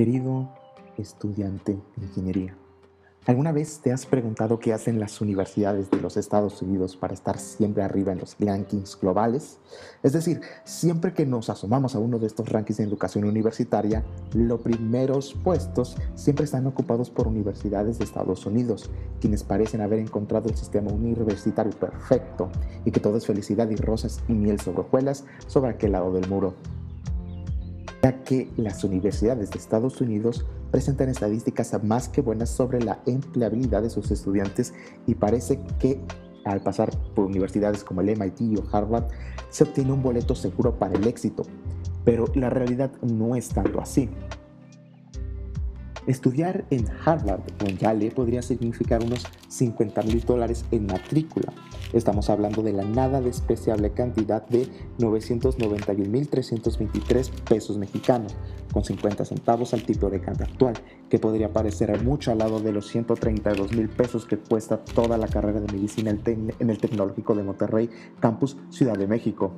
Querido estudiante de ingeniería, ¿alguna vez te has preguntado qué hacen las universidades de los Estados Unidos para estar siempre arriba en los rankings globales? Es decir, siempre que nos asomamos a uno de estos rankings de educación universitaria, los primeros puestos siempre están ocupados por universidades de Estados Unidos, quienes parecen haber encontrado el sistema universitario perfecto y que todo es felicidad y rosas y miel sobre hojuelas sobre aquel lado del muro ya que las universidades de Estados Unidos presentan estadísticas más que buenas sobre la empleabilidad de sus estudiantes y parece que al pasar por universidades como el MIT o Harvard se obtiene un boleto seguro para el éxito, pero la realidad no es tanto así. Estudiar en Harvard o en Yale podría significar unos 50 mil dólares en matrícula. Estamos hablando de la nada despreciable cantidad de 991.323 pesos mexicanos, con 50 centavos al tipo de cambio actual, que podría parecer mucho al lado de los 132 mil pesos que cuesta toda la carrera de medicina en el Tecnológico de Monterrey, Campus Ciudad de México.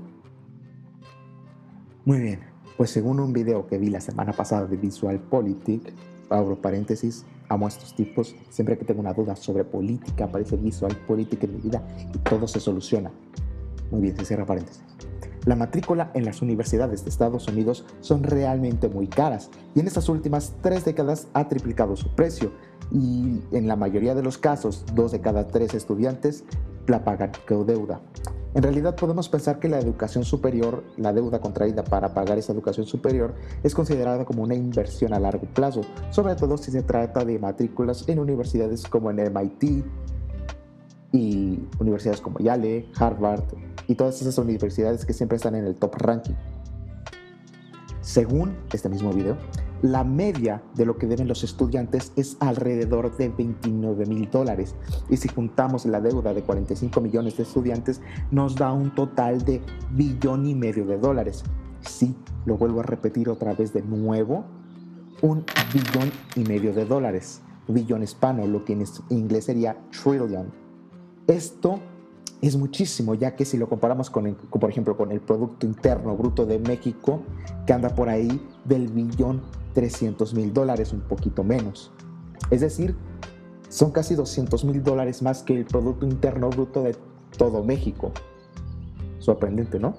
Muy bien, pues según un video que vi la semana pasada de Visual Politic, abro paréntesis, amo a estos tipos, siempre que tengo una duda sobre política, aparece visual política en mi vida y todo se soluciona. Muy bien, se cierra paréntesis. La matrícula en las universidades de Estados Unidos son realmente muy caras y en estas últimas tres décadas ha triplicado su precio y en la mayoría de los casos dos de cada tres estudiantes la pagan con deuda. En realidad podemos pensar que la educación superior, la deuda contraída para pagar esa educación superior, es considerada como una inversión a largo plazo, sobre todo si se trata de matrículas en universidades como en MIT y universidades como Yale, Harvard y todas esas universidades que siempre están en el top ranking. Según este mismo video, la media de lo que deben los estudiantes es alrededor de 29 mil dólares. Y si juntamos la deuda de 45 millones de estudiantes, nos da un total de billón y medio de dólares. Sí, lo vuelvo a repetir otra vez de nuevo, un billón y medio de dólares. Billón hispano, lo que en inglés sería trillion. Esto es muchísimo, ya que si lo comparamos con, por ejemplo, con el Producto Interno Bruto de México, que anda por ahí del billón 300 mil dólares, un poquito menos. Es decir, son casi 200 mil dólares más que el Producto Interno Bruto de todo México. Sorprendente, ¿no?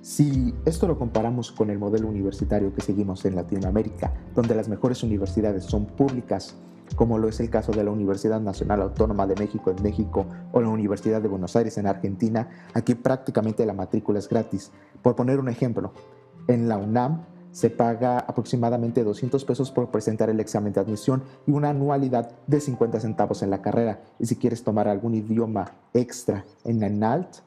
Si esto lo comparamos con el modelo universitario que seguimos en Latinoamérica, donde las mejores universidades son públicas, como lo es el caso de la Universidad Nacional Autónoma de México en México o la Universidad de Buenos Aires en Argentina, aquí prácticamente la matrícula es gratis. Por poner un ejemplo, en la UNAM se paga aproximadamente 200 pesos por presentar el examen de admisión y una anualidad de 50 centavos en la carrera. Y si quieres tomar algún idioma extra en ENALT,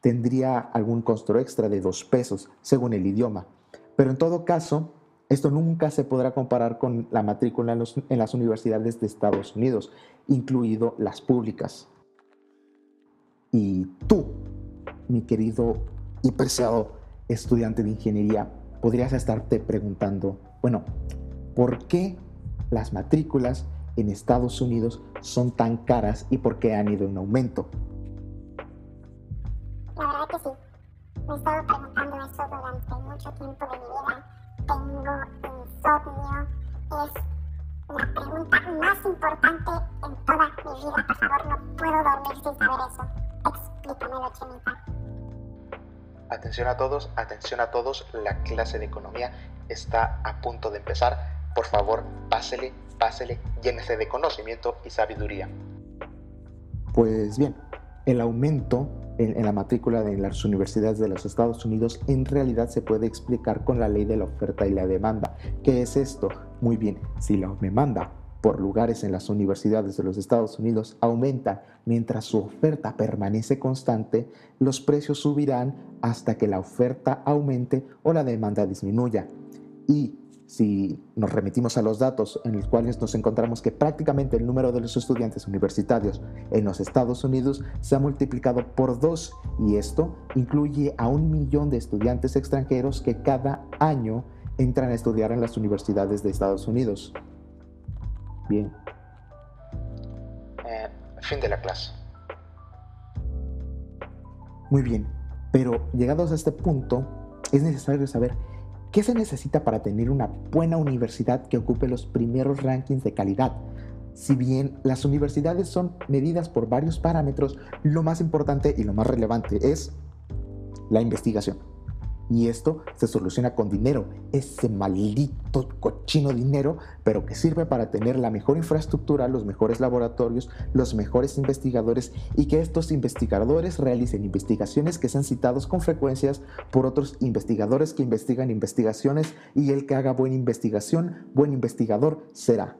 tendría algún costo extra de 2 pesos según el idioma. Pero en todo caso, esto nunca se podrá comparar con la matrícula en, las universidades de Estados Unidos, incluido las públicas. Y tú, mi querido y preciado estudiante de ingeniería, podrías estarte preguntando, bueno, ¿por qué las matrículas en Estados Unidos son tan caras y por qué han ido en aumento? La verdad que sí. Me he estado preguntando eso durante mucho tiempo de mi vida. Tengo insomnio. Es la pregunta más importante en toda mi vida. Por favor, no puedo dormir sin saber eso. Explícamelo, Chinita. Atención a todos, atención a todos, la clase de economía está a punto de empezar. Por favor, pásele, pásele, llénese de conocimiento y sabiduría. Pues bien, el aumento en, la matrícula de las universidades de los Estados Unidos en realidad se puede explicar con la ley de la oferta y la demanda. ¿Qué es esto? Muy bien, si la demanda por lugares en las universidades de los Estados Unidos aumenta mientras su oferta permanece constante, los precios subirán hasta que la oferta aumente o la demanda disminuya. Y si nos remitimos a los datos en los cuales nos encontramos que prácticamente el número de los estudiantes universitarios en los Estados Unidos se ha multiplicado por dos y esto incluye a un millón de estudiantes extranjeros que cada año entran a estudiar en las universidades de Estados Unidos. Bien. Eh, fin de la clase. Muy bien, pero llegados a este punto, es necesario saber ¿Qué se necesita para tener una buena universidad que ocupe los primeros rankings de calidad? Si bien las universidades son medidas por varios parámetros, lo más importante y lo más relevante es la investigación. Y esto se soluciona con dinero, ese maldito cochino dinero, pero que sirve para tener la mejor infraestructura, los mejores laboratorios, los mejores investigadores y que estos investigadores realicen investigaciones que sean citados con frecuencias por otros investigadores que investigan investigaciones y el que haga buena investigación, buen investigador será.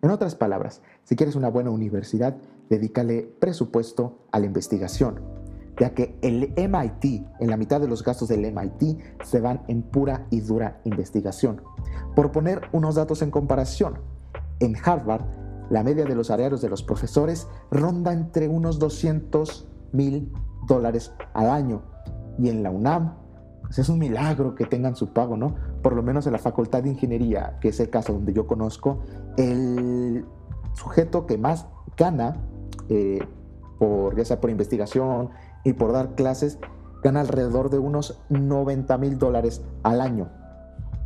En otras palabras, si quieres una buena universidad, dedícale presupuesto a la investigación, ya que el MIT, en la mitad de los gastos del MIT, se van en pura y dura investigación. Por poner unos datos en comparación, en Harvard, la media de los salarios de los profesores ronda entre unos 200 mil dólares al año, y en la UNAM, pues es un milagro que tengan su pago, ¿no? Por lo menos en la Facultad de Ingeniería, que es el caso donde yo conozco, el sujeto que más gana, eh, por, ya sea por investigación y por dar clases, gana alrededor de unos 90 mil dólares al año.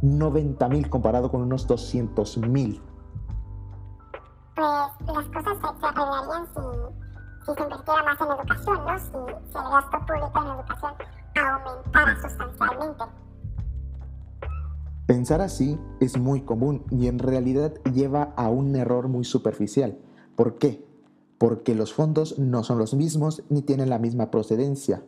90 mil comparado con unos 200 mil. Pues las cosas se, arreglarían si, si, se invirtiera más en educación, ¿no? Si, si el gasto público en educación aumentara sustancialmente. Pensar así es muy común y en realidad lleva a un error muy superficial. ¿Por qué? Porque los fondos no son los mismos ni tienen la misma procedencia.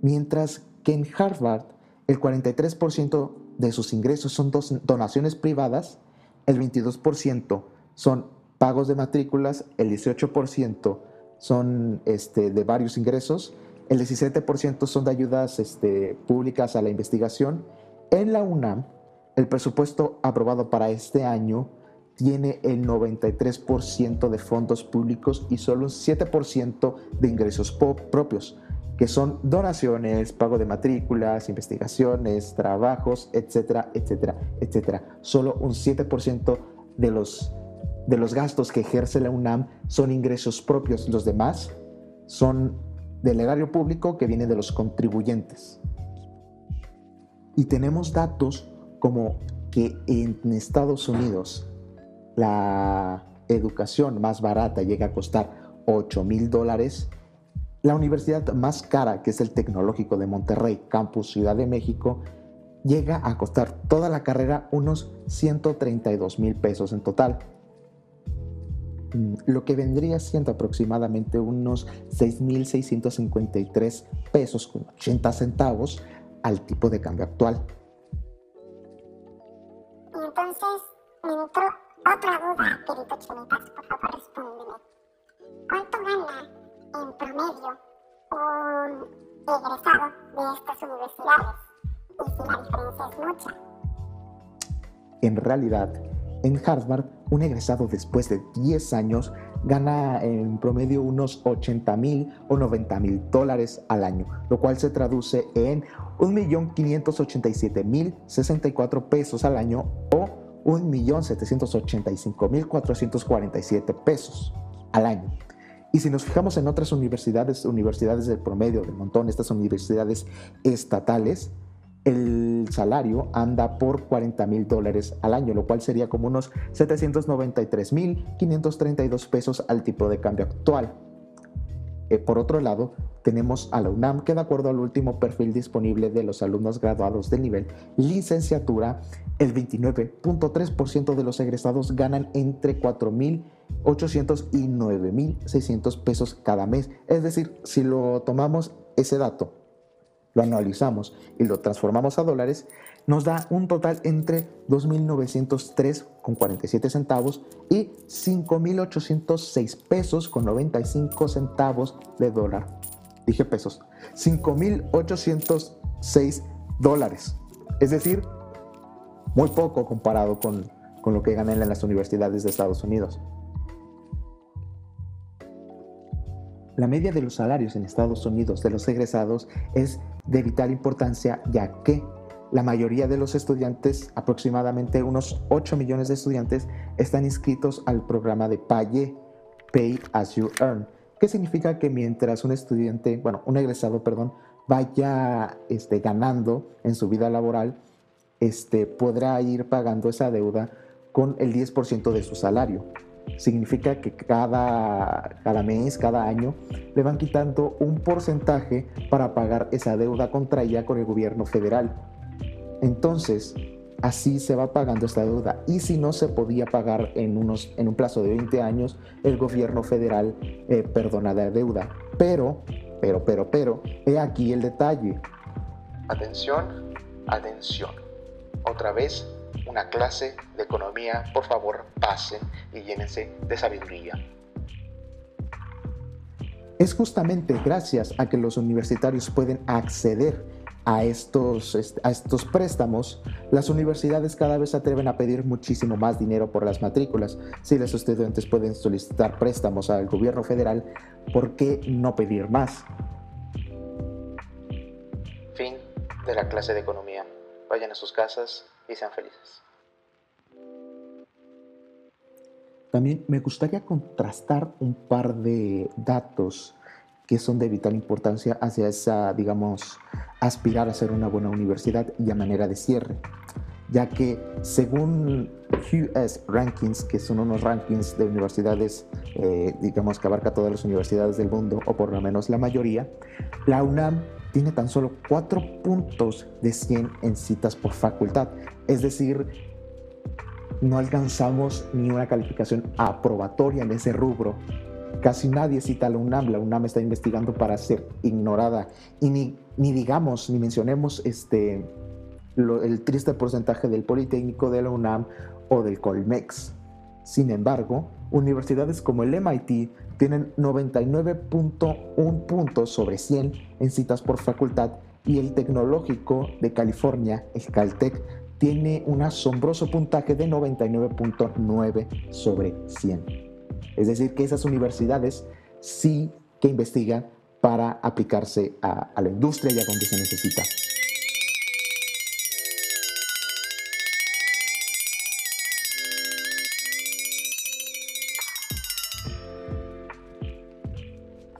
Mientras que en Harvard el 43% de sus ingresos son donaciones privadas, el 22% son pagos de matrículas, el 18% son este, de varios ingresos el 17% son de ayudas este, públicas a la investigación. En la UNAM, el presupuesto aprobado para este año tiene el 93% de fondos públicos y solo un 7% de ingresos propios, que son donaciones, pago de matrículas, investigaciones, trabajos, etcétera, etcétera, etcétera. Solo un 7% de los, de los gastos que ejerce la UNAM son ingresos propios. Los demás son del erario público que viene de los contribuyentes. Y tenemos datos como que en Estados Unidos la educación más barata llega a costar 8 mil dólares. La universidad más cara, que es el Tecnológico de Monterrey, Campus Ciudad de México, llega a costar toda la carrera unos 132 mil pesos en total. Mm, lo que vendría siendo aproximadamente unos 6.653 pesos con 80 centavos al tipo de cambio actual. Entonces, me entró otra duda, querido Chinitas, por favor respóndeme. ¿Cuánto gana en promedio un egresado de estas universidades? Y si la diferencia es mucha. En realidad, en Harvard, un egresado después de 10 años gana en promedio unos 80 mil o 90 mil dólares al año, lo cual se traduce en 1.587.064 pesos al año o 1.785.447 pesos al año. Y si nos fijamos en otras universidades, universidades del promedio del montón, estas universidades estatales, el salario anda por 40 mil dólares al año, lo cual sería como unos 793 mil 532 pesos al tipo de cambio actual. Eh, por otro lado, tenemos a la UNAM que de acuerdo al último perfil disponible de los alumnos graduados del nivel licenciatura, el 29.3% de los egresados ganan entre 4.800 y 9.600 pesos cada mes. Es decir, si lo tomamos ese dato lo analizamos y lo transformamos a dólares, nos da un total entre 2.903,47 centavos y 5.806 pesos con 95 centavos de dólar. Dije pesos. 5.806 dólares. Es decir, muy poco comparado con, con lo que ganan en las universidades de Estados Unidos. La media de los salarios en Estados Unidos de los egresados es de vital importancia ya que la mayoría de los estudiantes, aproximadamente unos 8 millones de estudiantes, están inscritos al programa de PAYE, Pay As You Earn, que significa que mientras un estudiante, bueno, un egresado, perdón, vaya este, ganando en su vida laboral, este, podrá ir pagando esa deuda con el 10% de su salario. Significa que cada, cada mes, cada año, le van quitando un porcentaje para pagar esa deuda contraída con el gobierno federal. Entonces, así se va pagando esta deuda. Y si no se podía pagar en, unos, en un plazo de 20 años, el gobierno federal eh, perdona la deuda. Pero, pero, pero, pero, he aquí el detalle. Atención, atención. Otra vez, una clase de economía. Por favor, pasen y llénense de sabiduría. Es justamente gracias a que los universitarios pueden acceder a estos, a estos préstamos, las universidades cada vez se atreven a pedir muchísimo más dinero por las matrículas. Si los estudiantes pueden solicitar préstamos al gobierno federal, ¿por qué no pedir más? Fin de la clase de economía. Vayan a sus casas y sean felices. También me gustaría contrastar un par de datos que son de vital importancia hacia esa, digamos, aspirar a ser una buena universidad y a manera de cierre, ya que según US Rankings, que son unos rankings de universidades, eh, digamos, que abarca todas las universidades del mundo, o por lo menos la mayoría, la UNAM tiene tan solo 4 puntos de 100 en citas por facultad, es decir, no alcanzamos ni una calificación aprobatoria en ese rubro Casi nadie cita a la UNAM. La UNAM está investigando para ser ignorada. Y ni, ni digamos, ni mencionemos este, el triste porcentaje del Politécnico de la UNAM o del Colmex. Sin embargo, universidades como el MIT tienen 99.1 puntos sobre 100 en citas por facultad y el Tecnológico de California, el Caltech, tiene un asombroso puntaje de 99.9 sobre 100. Es decir, que esas universidades sí que investigan para aplicarse a, la industria y a donde se necesita.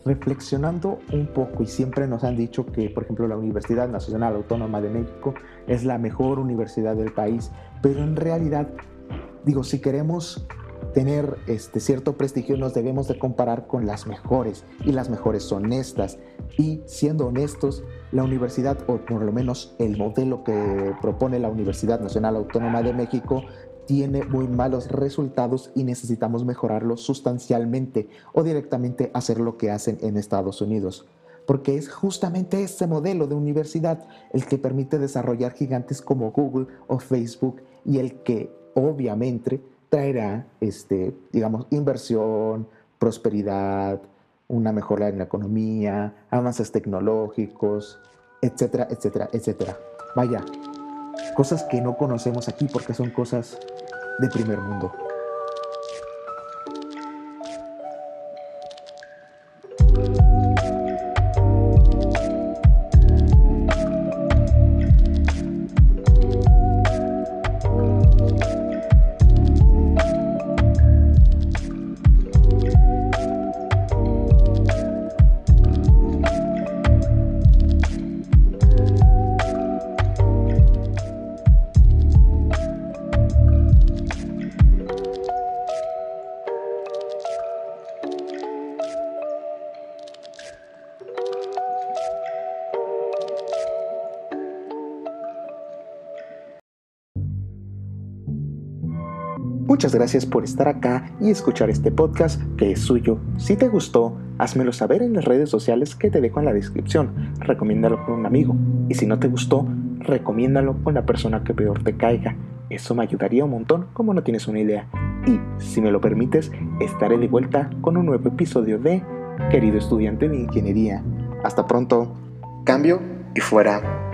reflexionando un poco y siempre nos han dicho que, por ejemplo, la Universidad Nacional Autónoma de México es la mejor universidad del país, pero en realidad, digo, si queremos tener este cierto prestigio nos debemos de comparar con las mejores y las mejores son estas y siendo honestos la universidad o por lo menos el modelo que propone la Universidad Nacional Autónoma de México tiene muy malos resultados y necesitamos mejorarlo sustancialmente o directamente hacer lo que hacen en Estados Unidos. Porque es justamente ese modelo de universidad el que permite desarrollar gigantes como Google o Facebook y el que obviamente traerá, este, digamos, inversión, prosperidad, una mejora en la economía, avances tecnológicos, etcétera, etcétera, etcétera. Vaya, cosas que no conocemos aquí porque son cosas de primer mundo. Muchas gracias por estar acá y escuchar este podcast que es suyo. Si te gustó, házmelo saber en las redes sociales que te dejo en la descripción. Recomiéndalo con un amigo. Y si no te gustó, recomiéndalo con la persona que peor te caiga. Eso me ayudaría un montón como no tienes una idea. Y si me lo permites, estaré de vuelta con un nuevo episodio de Querido estudiante de ingeniería. Hasta pronto. Cambio y fuera.